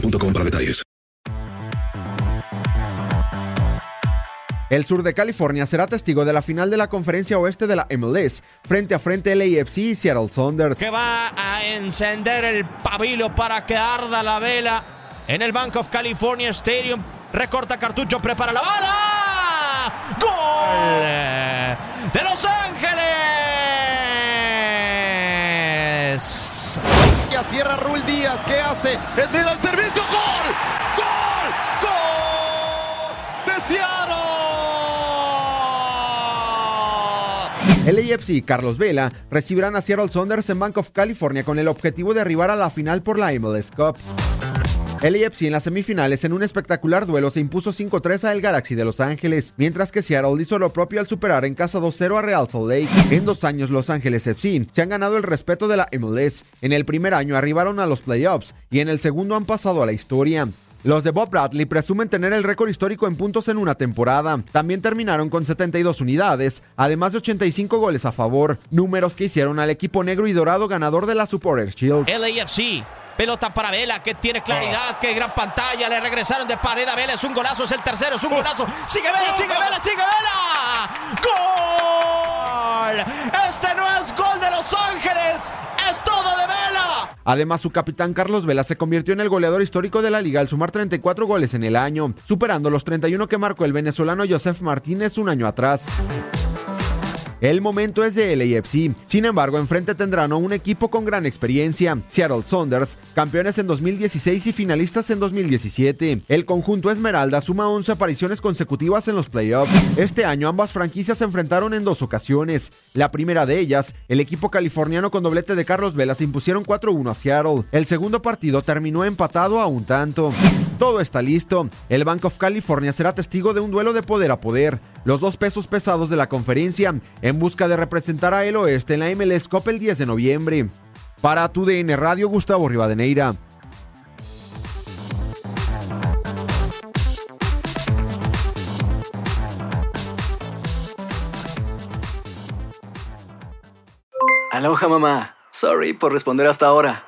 boostmobile.com para detalles. El sur de California será testigo de la final de la conferencia oeste de la MLS, frente a frente LAFC y Seattle Saunders. Que va a encender el pabilo para que arda la vela en el Bank of California Stadium. Recorta cartucho, prepara la bala. ¡Gol! De Los Ángeles. Ya cierra Rul Díaz. ¿Qué hace? Es medio al servicio. ¡Gol! ¡Gol! ¡Gol! ¡De Seattle! LAFC y Carlos Vela recibirán a Seattle Saunders en Bank of California con el objetivo de arribar a la final por la MLS Cup. LAFC en las semifinales en un espectacular duelo se impuso 5-3 a el Galaxy de Los Ángeles, mientras que Seattle hizo lo propio al superar en casa 2-0 a Real Salt Lake. En dos años Los Ángeles FC se han ganado el respeto de la MLS. En el primer año arribaron a los playoffs y en el segundo han pasado a la historia. Los de Bob Bradley presumen tener el récord histórico en puntos en una temporada. También terminaron con 72 unidades, además de 85 goles a favor, números que hicieron al equipo negro y dorado ganador de la Supporters Shield. LAFC. Pelota para Vela, que tiene claridad, que gran pantalla. Le regresaron de pared a Vela. Es un golazo, es el tercero, es un golazo. Sigue Vela, sigue Vela, sigue Vela. ¡Gol! Este no es gol de Los Ángeles, es todo de Vela. Además, su capitán Carlos Vela se convirtió en el goleador histórico de la liga al sumar 34 goles en el año, superando los 31 que marcó el venezolano Joseph Martínez un año atrás. El momento es de LAFC. Sin embargo, enfrente tendrán a un equipo con gran experiencia, Seattle Saunders, campeones en 2016 y finalistas en 2017. El conjunto Esmeralda suma 11 apariciones consecutivas en los playoffs. Este año ambas franquicias se enfrentaron en dos ocasiones. La primera de ellas, el equipo californiano con doblete de Carlos Vela se impusieron 4-1 a Seattle. El segundo partido terminó empatado a un tanto. Todo está listo. El Bank of California será testigo de un duelo de poder a poder. Los dos pesos pesados de la conferencia en busca de representar a el oeste en la MLS Cup el 10 de noviembre. Para tu DN Radio, Gustavo Rivadeneira. Aloha mamá. Sorry por responder hasta ahora.